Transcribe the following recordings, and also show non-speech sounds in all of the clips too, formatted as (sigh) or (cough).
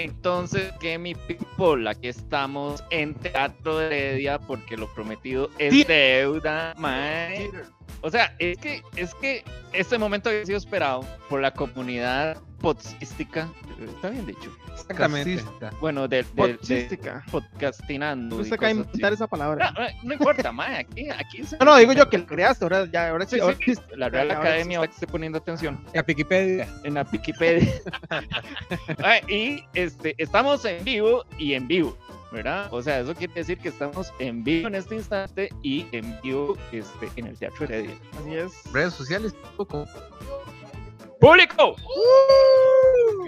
game Entonces, que mi people, aquí estamos en Teatro de Heredia porque lo prometido es Sí. deuda, mae. O sea, es que, es que este momento había sido esperado por la comunidad podcastística. Está bien dicho. Exactamente. Bueno, de, de, de Podcastística. podcastinando. Se acaba de inventar esa palabra. No, no, no importa, mae. Aquí, aquí se- No, no, digo yo que lo creaste, ahora ya, ahora sí. Sí, ahora sí. La Real Ahora sí Academia va a estar poniendo atención. La Wikipedia. en la Wikipedia. (laughs) Y este, estamos en vivo y en vivo, ¿verdad? O sea, eso quiere decir que estamos en vivo en este instante y en vivo este, en el Teatro Heredia. Así es. Redes sociales, ¡Público!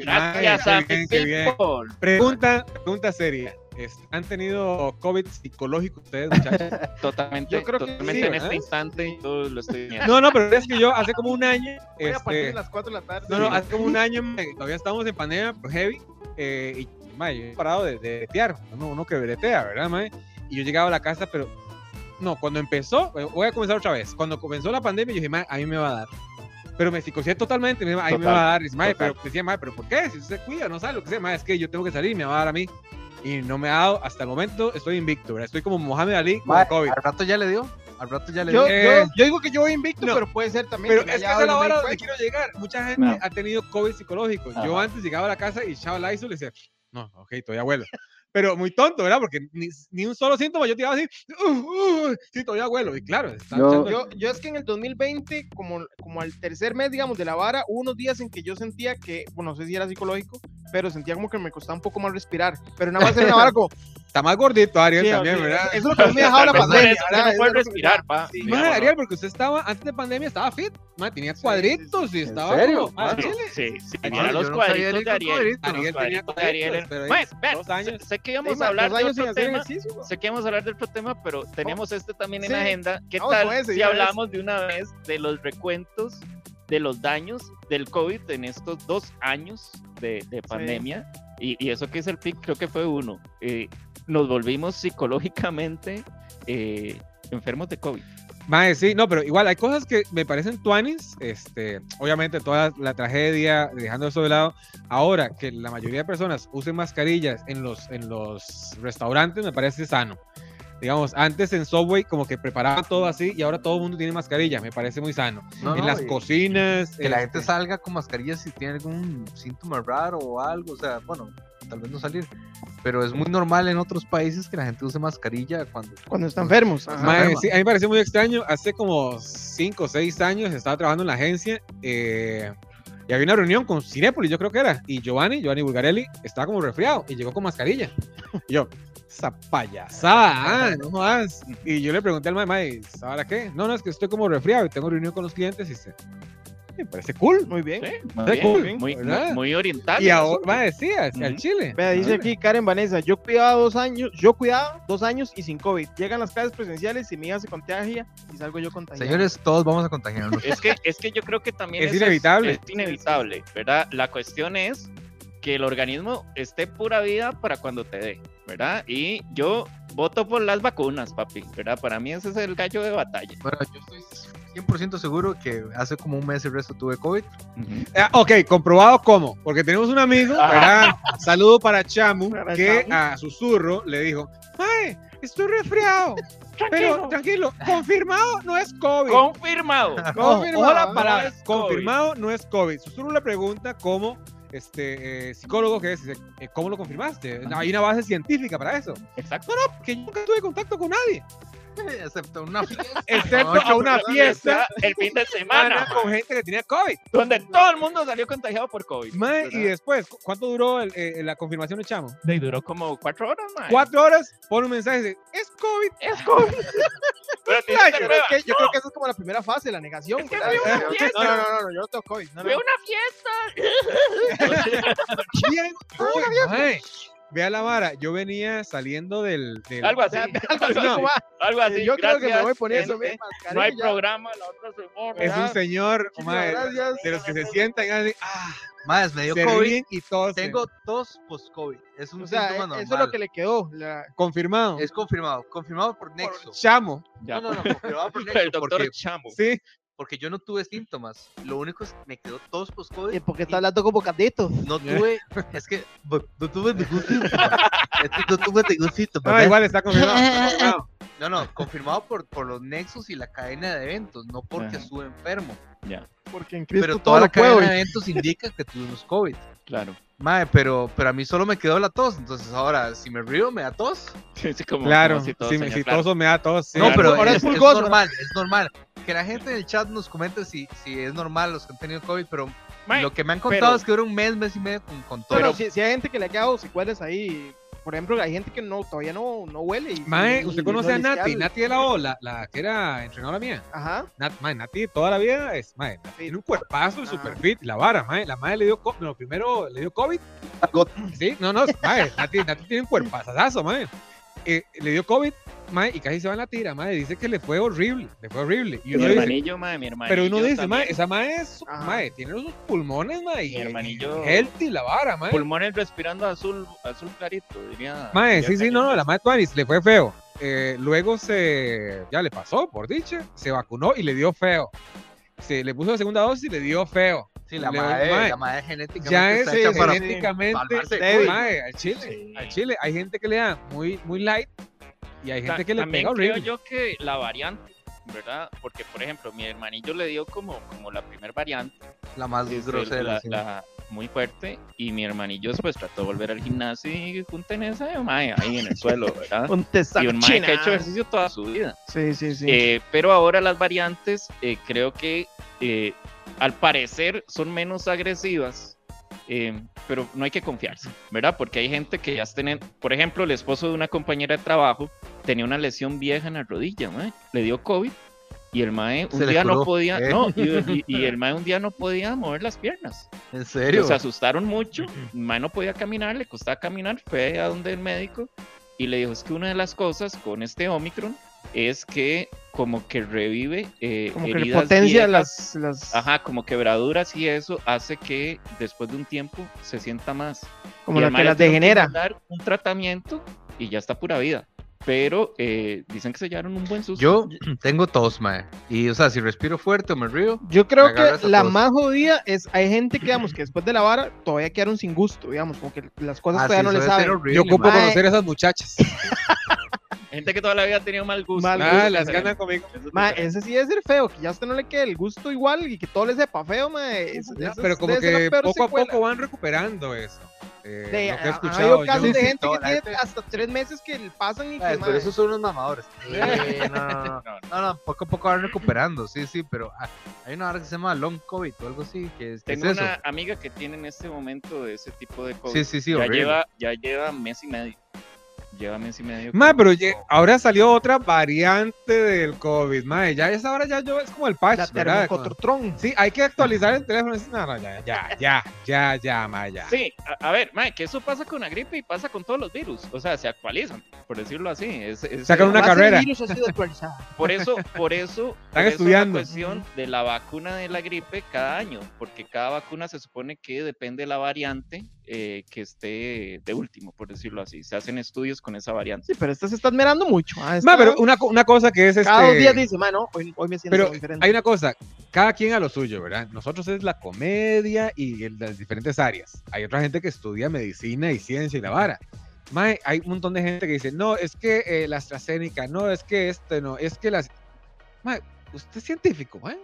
Ay, Gracias qué a bien, mi qué bien. people. Pregunta, pregunta seria. Este, ¿Han tenido COVID psicológico ustedes, muchachos? (laughs) Totalmente, Yo creo que totalmente sí, en ¿verdad? este instante yo lo estoy (laughs) viendo. No, no, pero es que yo hace como un año. Voy a partir de Este, las 4 de la tarde. no, no, hace como un año todavía estamos en pandemia pero heavy. Eh, y mae, yo he parado de, de bretear. Uno, uno que bretea, ¿verdad, mae? Y yo llegaba a la casa, pero. No, cuando empezó, eh, voy a comenzar otra vez. Cuando comenzó la pandemia, yo dije, mae, a mí me va a dar. Pero me psicoseé totalmente, me dijo, ahí me va a dar. Y dice, mae, pero decía, mae, pero ¿por qué? Si usted se cuida, no sabe lo que sea, mae, es que yo tengo que salir, me va a dar a mí. Y no me ha dado, hasta el momento estoy invicto, ¿verdad? Estoy como Mohamed Ali con Mae, COVID. al rato ya le dio. Al rato ya le Yo, dio. Eh, yo, yo digo que yo voy invicto, no. pero puede ser también. Pero me es que es la hora donde quiero llegar. Mucha gente No. ha tenido COVID psicológico. Yo Ajá. antes llegaba a la casa y echaba la ISO y le decía, no, ok, todavía vuelo. (laughs) Pero muy tonto, ¿verdad? Porque ni, ni un solo síntoma yo te iba así, "Uh, uh, sí, todavía vuelo. Y claro, estaba Yo- Yo, yo es que en el 2020, como, como al tercer mes, digamos, de la vara, hubo unos días en que yo sentía que, bueno, no sé si era psicológico, pero sentía como que me costaba un poco más respirar. Pero nada más era una vara como. (laughs) Está más gordito, Ariel, sí, también, sí, ¿verdad? Eso es lo que me dejaba la pandemia. ¿verdad? no puede respirar, pa. Sí. Ariel, porque usted estaba, antes de pandemia, estaba fit. mae, tenía sí, sí, cuadritos y ¿En estaba serio? como- Ah, Ariel, Sí, sí, yo los cuadritos Ariel de Ariel. Ariel tenía cuadritos Ariel. cuadritos, pero Bueno, ahí, vean, dos años. sé, sé que íbamos a hablar de otro tema. Sé que vamos a hablar de otro tema, pero tenemos este también en agenda. ¿Qué vamos tal si hablamos de una vez de los recuentos de los daños del COVID en estos dos años de, de pandemia? Y, y eso que es el pic, creo que fue uno. Nos volvimos psicológicamente eh, enfermos de COVID. Mae, sí, no, pero igual hay cosas que me parecen tuanis, este, obviamente toda la tragedia, dejando eso de lado, ahora que la mayoría de personas usen mascarillas en los, en los restaurantes me parece sano. Digamos, antes en Subway como que preparaban todo así y ahora todo el mundo tiene mascarilla, me parece muy sano. No, en no, las y- cocinas. Que la este, gente salga con mascarilla si tiene algún síntoma raro o algo. O sea, bueno, tal vez no salir. Pero es muy normal en otros países que la gente use mascarilla cuando. Cuando están enfermos. sí, a mí me pareció muy extraño. Hace como 5 o 6 años estaba trabajando en la agencia eh, y había una reunión con Cinépolis, yo creo que era. Y Giovanni, Giovanni Bulgarelli, estaba como resfriado y llegó con mascarilla. (laughs) Y yo, esa payasada, ah, no más. Y yo le pregunté al mae, ¿ahora qué? No, no, es que estoy como resfriado y tengo reunión con los clientes y se. Me parece cool. Muy bien. Sí, muy, bien, cool, muy, muy, oriental. Y ahora, mae, decía, hacia el. Chile. Vea, dice aquí Karen Vanessa, yo cuidaba dos años, yo cuidaba dos años y sin COVID. Llegan las clases presenciales y mi hija se contagia y salgo yo contagiado. Señores, todos vamos a contagiarnos. Es que, es que yo creo que también Es inevitable. Es, inevitable, ¿verdad? La cuestión es que el organismo esté pura vida para cuando te dé, ¿verdad? Y yo voto por las vacunas, papi, ¿verdad? Para mí ese es el gallo de batalla. Bueno, yo estoy 100% seguro que hace como un mes el resto tuve COVID. Ah, ok, comprobado cómo. Porque tenemos un amigo, ¿verdad? Saludo para Chamu, Para que Chamu. a susurro le dijo: Mae, estoy resfriado. Pero tranquilo, confirmado no es COVID. Confirmado. confirmado, ojo no es confirmado no es COVID. Susurro le pregunta cómo este eh, psicólogo que es, dice, eh, ¿cómo lo confirmaste? Hay una base científica para eso. Exacto. Que yo nunca tuve contacto con nadie, (laughs) Excepto una (laughs) fiesta. excepto No, a una no, fiesta El fin de semana con gente que tenía COVID. donde todo el mundo salió contagiado por COVID. Mae, y después, ¿cu- ¿cuánto duró el- eh, la confirmación de Chamo? Y duró como cuatro horas, man. Cuatro horas, pone un mensaje y dice, es COVID. Es COVID. (laughs) Pero que yo creo que esa es como la primera fase, la negación. Es que ¿verdad? fui a una no, fiesta. no, no, no, no, yo no tengo COVID. No, no. Fue una fiesta. Bien, Mae, Vea la vara, yo venía saliendo del... del- Algo así. (laughs) (laughs) Algo así No. Algo así. yo creo que me gracias, voy a poner eso. mi No hay programa la otra semana. Es un señor, mae, gracias. de los que se sientan y hacen, ah, Más, me dio se COVID. y todos. Tengo tos post-COVID. Es un O sea, síntoma eso es normal. lo que le quedó. la- Confirmado. Es confirmado. Confirmado por Nexo. Chamo, Ya. No, no, no. (laughs) Confirmado por Nexo. El doctor porque Chamo. sí. Porque yo no tuve síntomas. Lo único es que me quedó tos ¿Y post-COVID. por qué y está hablando como candito? No (laughs) tuve, es que no tuve ningún síntoma. No. No, igual está confirmado. está (laughs) confirmado. No, no, confirmado por, por los nexos y la cadena de eventos, no porque Ajá. estuve enfermo. Ya, Porque en Cristo Pero todo toda la cadena de eventos indica que tuvimos COVID. claro. Mae, pero, pero a mí solo me quedó la tos. Entonces ahora, si me río, me da tos. Sí, sí, como, Claro, como si todo si, me- señor, si claro. toso me da tos. sí. No, Claro. pero Ahora es, es es normal, es normal. Que la gente en el chat nos comente si, si es normal los que han tenido COVID, pero lo que me han contado pero- es que dura un mes, mes y medio con, con todo. Pero si, si hay gente que le ha quedado secuelas ahí, por ejemplo, hay gente que no todavía no, no huele. Y, Mae, y- ¿usted y conoce no a Nati? Nati de la O, la, la que era entrenadora mía. Ajá. Nat, mae, Nati toda la vida es, mae, Nati tiene un cuerpazo y Ah. super fit. La vara, mae, la madre le dio, co- no, primero le dio COVID. Sí, no, no, (laughs) mae, Nati, Nati tiene un cuerpazazo, mae. Eh, le dio COVID, mae, y casi se va en la tira, mae. Dice que le fue horrible, le fue horrible. Y Mi uno dice, hermanillo, mae, mi hermanillo. pero uno dice, mae, esa mae es, mae, tiene unos pulmones, mae. Mi y- hermanillo- Healthy, la vara, mae. Pulmones respirando azul, azul clarito, diría. Mae, diría sí, sí, no, no, la mae Tuanis le fue feo. Eh, luego se, ya le pasó, por dicha, se vacunó y le dio feo. Se le puso la segunda dosis y le dio feo. Sí, la madre, mae, la madre genéticamente Ya es para- genéticamente débil. COVID. Mae, al chile, Sí. al chile. Hay gente que le da muy, muy light y hay gente Ta- que le También pega creo yo que la variante, ¿verdad? Porque, por ejemplo, mi hermanillo le dio como, como la primer variante, La más grosera. la, sí. la muy fuerte, y mi hermanillo después trató de volver al gimnasio y junten esa mae ahí en el suelo, ¿verdad? Un y un mae que ha hecho ejercicio toda su vida. Sí, sí, sí. Eh, pero ahora las variantes eh, creo que eh, al parecer son menos agresivas, eh, pero no hay que confiarse, ¿verdad? Porque hay gente que ya tienen, por ejemplo, el esposo de una compañera de trabajo tenía una lesión vieja en la rodilla, mae, le dio COVID y el mae un Se día no podía, ¿eh? no, y, (laughs) y- y el mae un día no podía mover las piernas. ¿En serio? Se asustaron mucho, (laughs) el mae no podía caminar, le costaba caminar, fue a donde el médico y le dijo, es que una de las cosas con este Omicron es que como que revive eh, Como que le heridas potencia viejas, las, las Ajá, como quebraduras y eso hace que después de un tiempo se sienta más. como Y la que las que degenera. dar un tratamiento y ya está pura vida. Pero eh, dicen que se llevaron un buen susto. Yo (clears throat) tengo tos, mae. Y, o sea, si respiro fuerte o me río, Yo creo que la tos. más jodida es, hay gente que, digamos, que después de la vara todavía quedaron sin gusto, digamos, como que las cosas ah, todavía sí, no le eso debe ser saben. horrible, Yo ocupo mae. conocer a esas muchachas. (laughs) Gente que toda la vida ha tenido mal gusto. Mal Ah, las sí. ganan conmigo. Ma, ese sí debe ser feo, que ya a usted no le quede el gusto igual y que todo le sepa feo, ma. es- pero como que poco a poco van recuperando eso. Eh, De- lo que he escuchado yo. casos de sí, gente que tiene gente- hasta tres meses que pasan y que, Ay, ma, pero esos son unos mamadores. (laughs) Sí. Eh, no, no, no, No, no, no, poco a poco van recuperando, sí, sí, pero ah, hay una hora que se llama long COVID o algo así, que es, que es Tengo eso. una amiga que tiene en este momento de ese tipo de cosas. Sí, sí, sí, ya horrible. lleva, ya lleva mes y medio. Lleva mes y medio. Ma, pero ye- ahora salió otra variante del COVID. Ma, ya esa hora ya yo es como el patch, la ¿verdad? termocotrotron. Sí, hay que actualizar el teléfono. No, no, ya, ya, ya, ya, ya, ma, ya. Sí, a, a ver, mae, que eso pasa con la gripe y pasa con todos los virus. O sea, se actualizan, por decirlo así. Es, es- Sacan una carrera. virus ha sido. Por eso, por eso, (laughs) por eso estudiando. la cuestión de la vacuna de la gripe cada año, porque cada vacuna se supone que depende de la variante eh, que esté de último, por decirlo así. Se hacen estudios con esa variante. Sí, pero esta se está admirando mucho. ah, esta- Ma, pero una, una cosa que es este. cada dos días dice, ma, no, hoy, hoy me siento Pero diferente. hay una cosa, cada quien a lo suyo, ¿verdad? Nosotros es la comedia y el- las diferentes áreas. Hay otra gente que estudia medicina y ciencia y la vara. Mae, hay un montón de gente que dice, no, es que eh, la AstraZeneca, no, es que este, no, es que las... Mae, usted es científico, mae.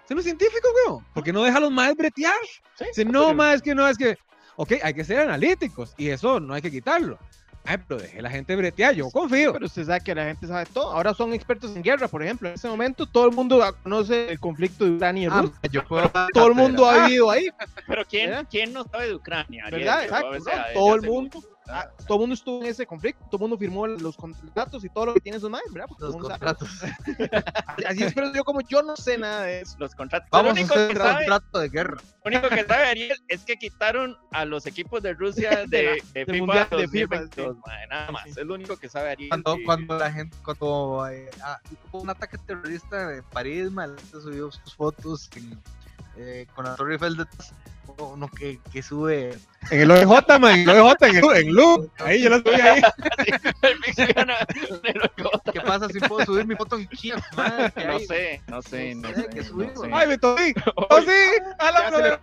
Usted no es científico, weón. Porque no deja a los maes bretear. Dice, no, mae, es que no, es que... Ok, hay que ser analíticos y eso no hay que quitarlo. Ay, pero deje la gente bretear, yo confío. Pero usted sabe que la gente sabe todo. Ahora son expertos en guerra, por ejemplo. En este momento todo el mundo conoce el conflicto de Ucrania y Ah, Rusia. yo puedo (laughs) Todo el mundo ha vivido ahí, Pero ¿quién. ¿quién no sabe de Ucrania? ¿verdad? O Exacto. sea, ¿no? desde Todo el mundo. Ah, todo el mundo estuvo en ese conflicto, todo el mundo firmó los contratos y todo lo que tiene esos madres, ¿verdad? Porque Los contratos. sabe. (laughs) Así es, pero yo como yo no sé nada de eso. Los contratos. Vamos lo, a hacer que sabe, contrato de guerra. lo único que sabe Ariel es que quitaron a los equipos de Rusia (laughs) de, de, del FIFA Mundial de FIFA, 2022, mae, nada más. Sí. Es lo único que sabe Ariel. Cuando, y- cuando la gente, cuando eh, ah, hubo un ataque terrorista en París, gente subió sus fotos en, eh, con la Torre Eiffel detrás. Uno que, que sube. En el OJ, man, en el OJ, en el en Lu. Ahí yo lo subí ahí. ¿Qué pasa si puedo subir mi foto en ¿qué No sé, no sé, no No sé, que no sé. Ay, me tosí. (laughs) Tosí. A la.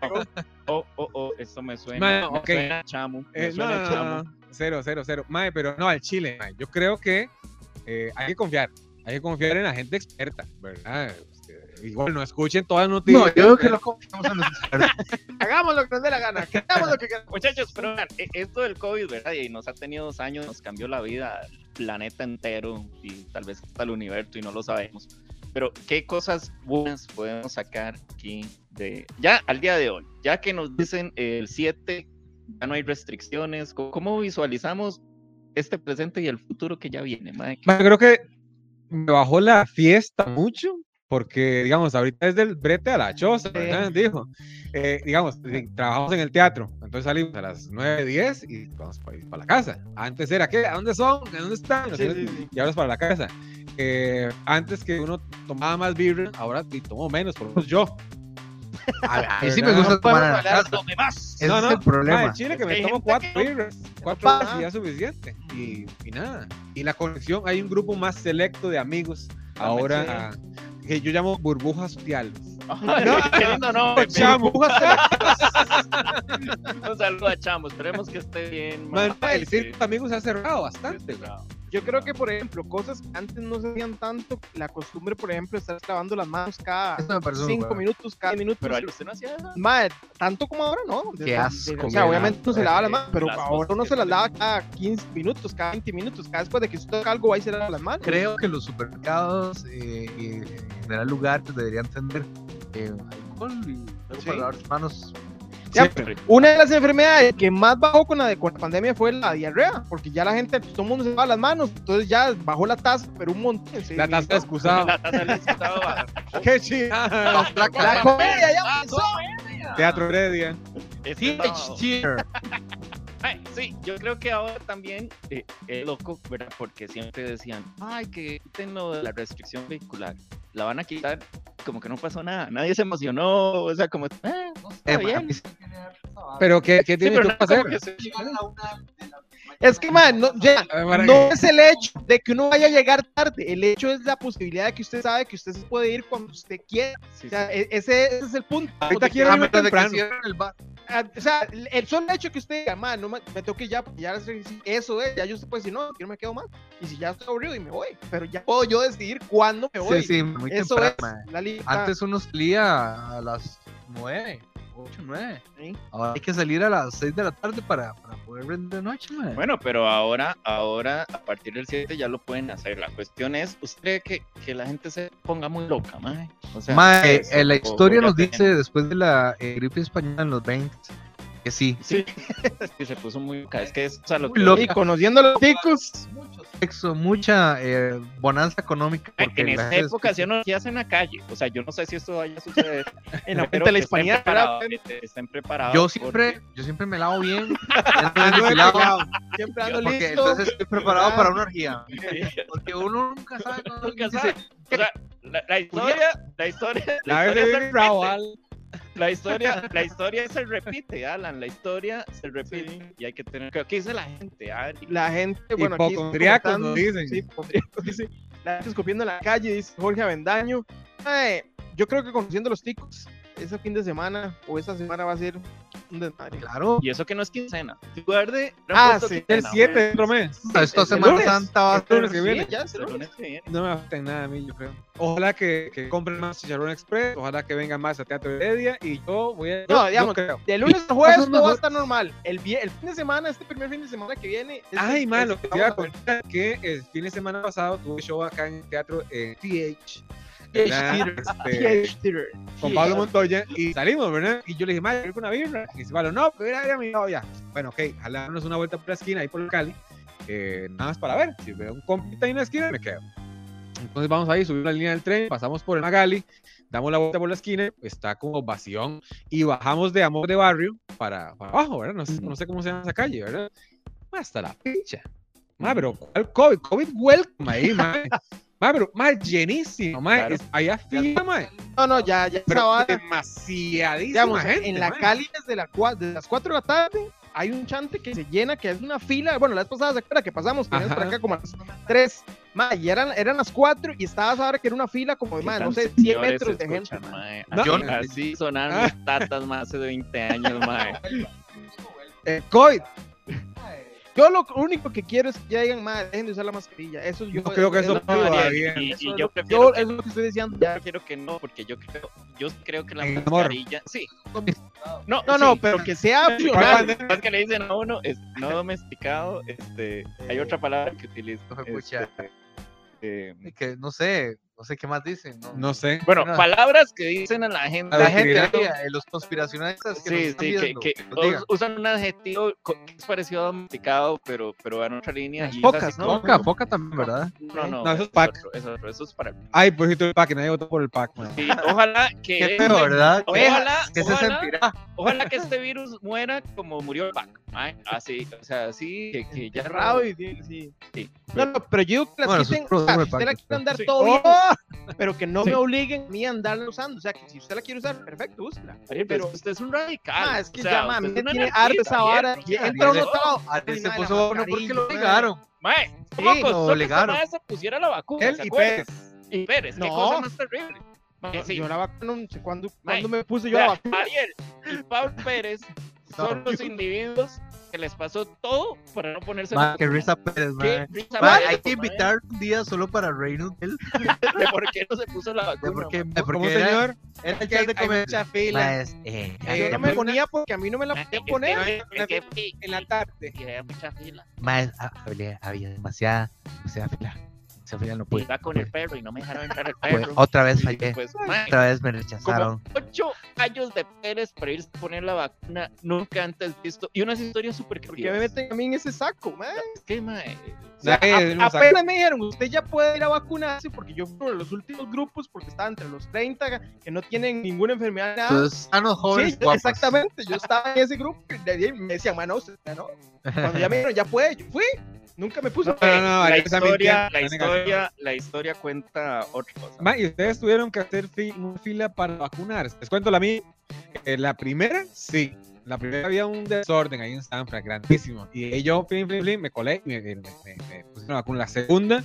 Oh, oh, oh, esto me suena. Man, me ok. suena chamo. Me Eh, suena no, chamo. Cero, cero, cero. Mae, pero no, al Chile, mae. Yo creo que eh, hay que confiar. Hay que confiar en la gente experta, ¿verdad? Igual no escuchen todas las noticias. No, yo creo que lo confiamos en los expertos. Hagamos lo que nos dé la gana. Hagamos lo que queramos. Muchachos, pero e- esto del COVID, ¿verdad? Y nos ha tenido dos años, nos cambió la vida, el planeta entero y tal vez hasta el universo y no lo sabemos. Pero, ¿qué cosas buenas podemos sacar aquí de ya al día de hoy? Ya que nos dicen el 7, ya no hay restricciones, ¿cómo, visualizamos este presente y el futuro que ya viene? Mae, creo que me bajó la fiesta mucho. Porque, digamos, ahorita es del brete a la choza, ¿verdad? Dijo. Eh, digamos, trabajamos en el teatro, entonces salimos a las 9, 10 y vamos para, para la casa. Antes era, ¿qué? ¿A dónde son? ¿A dónde están? Sí, sí, sí. y ahora es para la casa. Eh, antes que uno tomaba más birra, ahora tomo menos, por lo menos yo. (laughs) A mí sí me gusta No tomar la casa. Más. Ese No, es no, el Ma, problema. en Chile que me tomo cuatro no- birras, cuatro birras y ya es suficiente. Y, y nada. Y la conexión, hay un grupo más selecto de amigos ahora que yo llamo burbujas sociales. Ay, No, qué lindo nombre. Chamo. Un saludo a Chamo, esperemos que esté bien. Man, el de amigos se ha cerrado bastante. Yo creo que, por ejemplo, cosas que antes no se hacían tanto, la costumbre, por ejemplo, de estar lavando las manos cada cinco minutos, cada minuto. Pero usted no hacía eso. Mae, tanto como ahora, ¿no? Qué asco, o sea, obviamente no se lava las manos, pero las ahora uno se las lava cada 15 minutos, cada 20 minutos, cada después de que usted toca algo, va y se lava las manos. Creo que los supermercados eh, en general lugares deberían tener eh, alcohol y algo Sí. para lavar las manos. Ya, Siempre. Una de las enfermedades que más bajó con la, de- con la pandemia fue la diarrea, porque ya la gente, pues, todo el mundo se lava las manos, entonces ya bajó la tasa, pero un montón. sí, La tasa no. excusada. La tasa estado baja. (laughs) ¡Qué chingada! La comedia ya empezó. Teatro Heredia. Cheer. Ay, sí, yo creo que ahora también eh, es loco, ¿verdad? Porque siempre decían, ay, que quiten lo de la restricción vehicular. La van a quitar, como que no pasó nada. Nadie se emocionó, o sea, como, eh, no, está Eh, bien. mí sí Pero, ¿qué, qué Sí, tiene pero que se- Es que, man, no, ya, Ah, no es el hecho de que uno vaya a llegar tarde, el hecho es la posibilidad de que usted sabe que usted se puede ir cuando usted quiera. sí, O sea, e- ese, ese es el punto. Ahorita quiero irme que temprano. el bar. O sea, el- solo hecho que usted diga, man, no me, me tengo que ir ya, ya eso es, ya yo usted puede decir, no, yo no me quedo más. Y si ya estoy aburrido y me voy, pero ya puedo yo decidir cuándo me voy. Sí, sí, muy eso temprano, es mae. la libertad. Antes uno salía a las 9, 8, 9. Sí. Ahora hay que salir a las 6 de la tarde para, para poder ver de noche, mae. Bueno, pero ahora, ahora, a partir del 7 ya lo pueden hacer. La cuestión es, ¿usted cree que, que la gente se ponga muy loca, mae? O sea, Mae, eso, eh, la historia nos dice después de la eh, gripe española en los 20 que sí. Sí, es que se puso muy loca. Es que es o sea, lo que loca. Y conociendo a los ticos, Mucho sexo, mucha eh, bonanza económica. porque en la esa época hacían orgías en la calle. O sea, yo no sé si esto vaya a suceder. en la (laughs) de la estén hispanidad, Estén preparados. Yo siempre, porque- yo siempre me lavo bien. (laughs) (laughs) siempre ando porque listo. entonces estoy preparado para una orgía. Porque uno nunca sabe cuando Nunca sabe. O sea, la, la historia, la historia, la La vez historia, la historia, la historia se repite, Alan. La historia se repite y hay que tener. ¿Qué dice la gente? Ah, La gente, bueno, aquí Hipocondriacos comentando- dicen. Sí, hipocondriacos, (laughs) dice. La gente escupiendo en la calle, dice Jorge Avendaño. Yo creo que conociendo a los ticos, ese fin de semana o esa semana va a ser un desmadre. claro, Y eso que no es quincena. Guarde. Ah, sí, El quincena, 7 mae. de otro mes. esta Semana lunes. Santa va a El lunes ser. que viene. Sí, ya es el El lunes. lunes que viene. No me afecta en nada a mí, yo creo. Ojalá que, que compren más Chicharrón Express, ojalá que vengan más a Teatro Heredia y yo voy a... No, digamos, creo. De lunes a jueves todo va a estar normal. El, vie- el fin de semana, este primer fin de semana que viene. es Ay, el- man, es- lo que te iba a contar que el fin de semana pasado tuve show acá en el teatro eh, TH. Este, con. Pablo Montoya y salimos, ¿verdad? Y yo le dije, madre, quiero una birra. Y dice, Pablo, no, pero ir a ver a mi novia. Bueno, ok, jalarnos una vuelta por la esquina ahí por el Cali. eh, nada más para ver. Si veo un compita ahí en la esquina, me quedo. Entonces vamos ahí, subimos la línea del tren, pasamos por el Magali, damos la vuelta por la esquina, está como vacío y bajamos de Amor de Barrio para, para abajo, ¿verdad? No sé, no sé cómo se llama esa calle, ¿verdad? Hasta la pincha. Ma, pero ¿cuál COVID? COVID welcome ahí, ma. (laughs) Ma, pero, ma, llenísimo, ma. Claro. es- Había fila, ma. No, no, ya, ya Pero demasiadísima digamos, gente, en la ma. Cali desde, la, cua- desde las 4 de la tarde hay un chante que se llena, que es una fila. Bueno, la vez pasada se acuerda que pasamos, que vienes por acá como a las 3. Ma, y eran, eran las 4 y estabas ahora que era una fila como de, ma, no sé, 100 Señores, metros de gente. escuchan, mae. No. Así- Así sonaron mis tatas más hace 20 años, mae. (laughs) Eh, COVID. Yo lo único que quiero es que ya digan, ma, dejen de usar la mascarilla. Eso yo No creo que es eso Ariel, bien. Y, eso y es yo lo- prefiero yo- que es lo que estoy diciendo. Yo Ya. prefiero que no, porque yo creo, yo creo que la amor. mascarilla, sí. No, No, no, pero que sea ¿Cuál opcional. Más que le dicen a uno, es no domesticado, este, hay otra palabra que utilizo. Este, eh, Y que no sé, no sé qué más dicen. No, No sé. bueno, No. palabras que dicen a la gente. A La gente, eh, los conspiracionistas que nos Sí, están sí, que, viendo, que usan un adjetivo que es parecido a domesticado, pero, pero va en otra línea. Y es focas, así ¿no? Foca, foca también, ¿verdad? No, no, No, eso es es pack. otro, es otro, eso es para. Ay, por cierto, el pack, nadie votó por el pack, ma. Sí, ojalá que. Qué este- feo, ¿verdad? Ojalá, ¿Qué se ojalá, sentirá? ojalá que este virus muera como murió el pack. mae, Así, o sea, así que, que ya Cerrado y sí, sí. Sí. No, no, pero yo digo que las Bueno, quiten, sus o sea, pros, si usted la andar sí. todo bien. (laughs) pero que no Sí. me obliguen a mí a andarla usando. O sea, que si usted la quiere usar, perfecto, úsela. Ariel, pero- pero usted es un radical. Ah, es que o sea, ya, ma, a mí usted me tiene esa vara. Entra uno todo. Se puso bueno porque lo obligaron. Mae, Sí, ¿cómo lo costó que mae se pusiera la vacuna? Él ¿se y? Pérez. Y Pérez, qué cosa más terrible. Sí, Yo la vacuna, no sé cuándo, me puse yo la vacuna. Ariel y Pablo Pérez (laughs) son los individuos que les pasó todo para no ponerse qué vacuna. risa Pérez, Qué risa, mae, hay que invitar un día solo para reírnos de él. (laughs) de por qué no se puso la de vacuna. Porque, de Como porque un era, señor, era el que chat de comer. mucha fila eh, ya Eh, Yo no me ponía porque a mí no me la es poner. que- que- en la tarde. y había mucha fila. ma, es- había, había demasiada, demasiada fila. Fila no pude. Iba con el perro y no me dejaron entrar el Pues, perro. otra vez fallé. pues, Otra vez me como rechazaron. ocho años de Pérez para irse a poner la vacuna nunca antes visto. Y unas historias súper Porque me meten a mí en ese saco, man. Es que, mae, O sea, a- apenas me dijeron, usted ya puede ir a vacunarse porque yo fui uno de los últimos grupos porque estaba entre los 30 que no tienen ninguna enfermedad. Nada. Entonces, sanos jóvenes Sí, guapos. exactamente, yo estaba en ese grupo y me decían, mano, usted ya no. Cuando ya me dijeron, ya puede, yo fui. Nunca me puse. No, no, no, la, historia, la, historia, la historia cuenta otra cosa. Ma, y ustedes tuvieron que hacer fi- una fila para vacunarse. Les cuento la mía. Eh, la primera, sí. La primera había un desorden ahí en Stanford, grandísimo. Y yo, flin, flin, flin, me colé y me, me, me- me pusieron la vacuna. La segunda,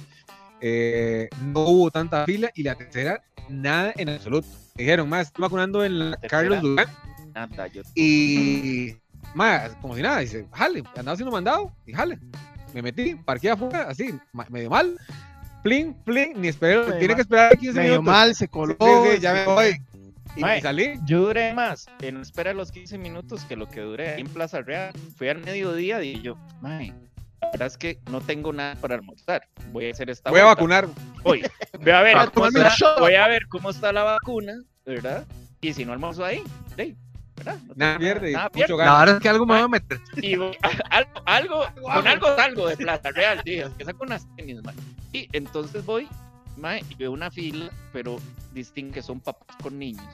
eh, no hubo tanta fila. Y la tercera, nada en absoluto. Me dijeron, más, estoy vacunando en la tercera? Carlos Durán. Nada, yo Y, más, como si nada, dice, jale, andaba haciendo mandado y jale. Me metí, parqué afuera, así, medio mal. Plin, plin, ni esperé, Medio tiene mal. que esperar 15 medio minutos. mal, se coló. Sí, sí, ya me voy. Y me salí. Yo duré más en espera los 15 minutos que lo que duré en Plaza Real. Fui al mediodía y yo, mae, la verdad es que no tengo nada para almorzar. Voy a hacer esta Voy a vacunar. Voy, voy a (laughs) ver, cómo está, voy a ver cómo está la vacuna, ¿verdad? Y si no almuerzo ahí, de, ¿verdad? No Nada pierde nada mucho. La gana. verdad es que algo me voy a meter. Y (laughs) algo, algo, con algo salgo de Plaza Real, dije, que saco unas tenis, mae. Y entonces voy, mae, y veo una fila, pero distingue que son papás con niños.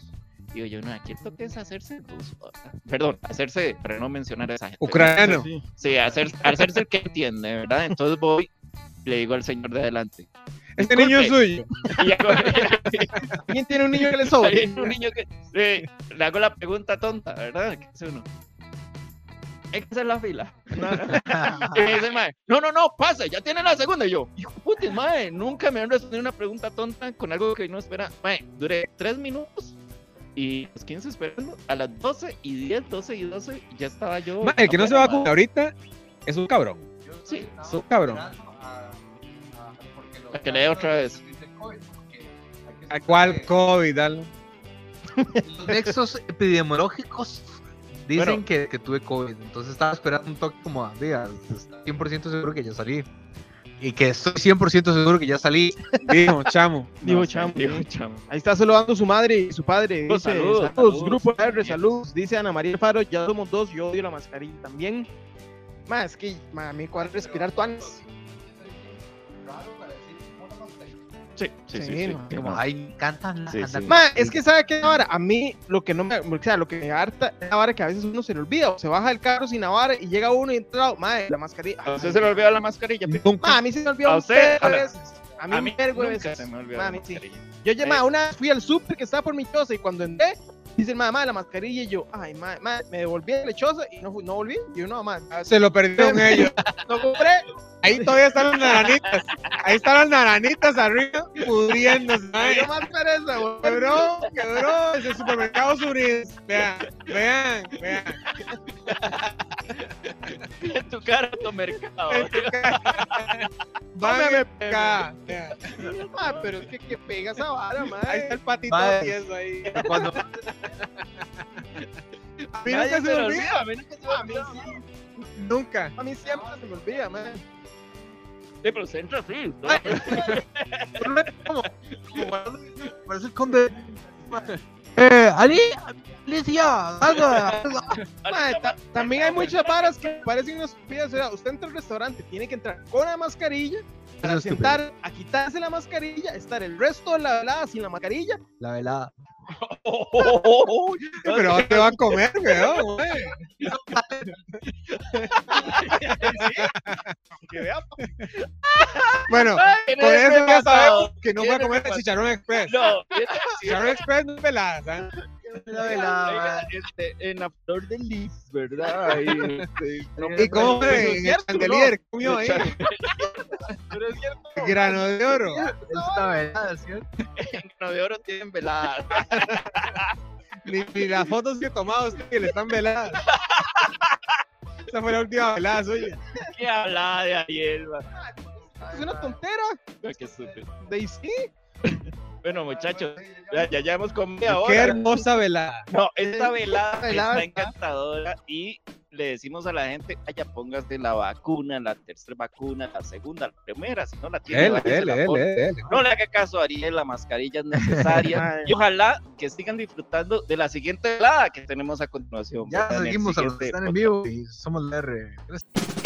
Y yo, yo, no, aquí el toque es hacerse el ruso, ¿verdad? Perdón, hacerse, para no mencionar a esa gente. Ucraniano. Sí. Sí, hacer, hacerse el que entiende, ¿verdad? Entonces voy, le digo al señor de adelante. Este niño es suyo. (laughs) ¿Quién tiene un niño que le Hay sobre? un niño que eh, le hago la pregunta tonta, ¿verdad? ¿Qué hace uno? Hay que hacer la fila. (laughs) y me dice, mae, no, no, no, pasa, ya tiene la segunda. Y yo, hijo puta, mae, nunca me han respondido una pregunta tonta con algo que no espera. Mae, duré tres minutos y los 15 esperando. A las 12 y 10, 12 y 12, ya estaba yo. Ma, el que no se afuera, vacuna mae. ahorita es un cabrón. Sí, Es un cabrón. A que le dé otra vez. ¿A cuál COVID? Dale. Los nexos epidemiológicos dicen Bueno. que, que tuve COVID. Entonces estaba esperando un toque como, diga, 100% seguro que ya salí. Y que estoy 100% seguro que ya salí. Dijo, chamo. (laughs) No sé, chamo. digo, chamo. Ahí está saludando su madre y su padre. Dice, saludos, saludos, saludos. grupo R, saludos. Dice Ana María Alfaro, ya somos dos, yo odio la mascarilla también. Más que ma, a mí cuadra respirar tuanes. Sí, sí, sí. Sí, sí, ma. sí, Como, ma. ay, me encanta Sí, andar sí. Ma, es que sabe que ahora a mí lo que no me, o sea, lo que me harta es la vara que a veces uno se le olvida, o se baja del carro sin la vara y llega uno y entra, ma, la mascarilla. A usted se le olvidó la mascarilla. Ma, a mí se me olvidó A usted, a veces. A mí, A me mí vergo nunca se me olvidó la mascarilla. Yo ya, Eh. ma, una vez fui al súper que estaba por mi choza y cuando entré, dice el mamá la mascarilla y yo, ay, ma, ma, me devolví a la choza y no, fui- no volví. Y yo, no, ma, Se lo perdieron (laughs) ellos. no compré. Ahí todavía están las naranitas. Ahí están las naranitas arriba pudriéndose. Ay, no más pereza. Quebró, quebró. Ese supermercado Suris. Vean, vean, vean. En tu cara, tu mercado. Van acá. Vean. Ah, pero es que, que pega esa vara, ma. Ahí está el patito tieso ahí. Cuando, A mí nunca se me olvida. A mí nunca se me olvida. Nunca. a mí siempre se me olvida, ma. Sí, pero se entra así. ¿no? como, parece el conde. Eh, Ali, Alicia. Ma, ta- también hay muchas varas que parecen. O sea, usted entra al restaurante, tiene que entrar con la mascarilla, para sentar, a quitarse la mascarilla, estar el resto de la velada sin la mascarilla. La velada. Pero ¿dónde te va a comer, weón? Bueno, (laughs) con eso ya sabemos que no ¿Qué fue a comer pasó? chicharrón express. No, Chicharrón express no es pelada, ¿sabes? La (laughs) velada. este, en la flor del lis, ¿verdad? Ahí, este, no, ¿Y cómo En el chandelier, comió ahí. (laughs) pero es cierto. Grano de oro. Es la velada, ¿cierto? en Grano de oro tienen veladas. (laughs) Ni, ni las fotos que he tomado que le están veladas. Esa fue la última velada suya. ¿Qué hablaba de Ariel? man? Es una tontera. Ay, Qué estúpido. De sí. Bueno, muchachos, ya, ya, ya hemos comido Qué ahora. hermosa velada. No, esta velada velada está encantadora y le decimos a la gente, vaya, póngase la vacuna, la tercera vacuna, la segunda, la primera, si no la tiene, la. No le haga caso a Ariel, la mascarilla es necesaria. (laughs) Y ojalá que sigan disfrutando de la siguiente velada que tenemos a continuación. Ya seguimos a los que están en vivo y somos la R. Gracias.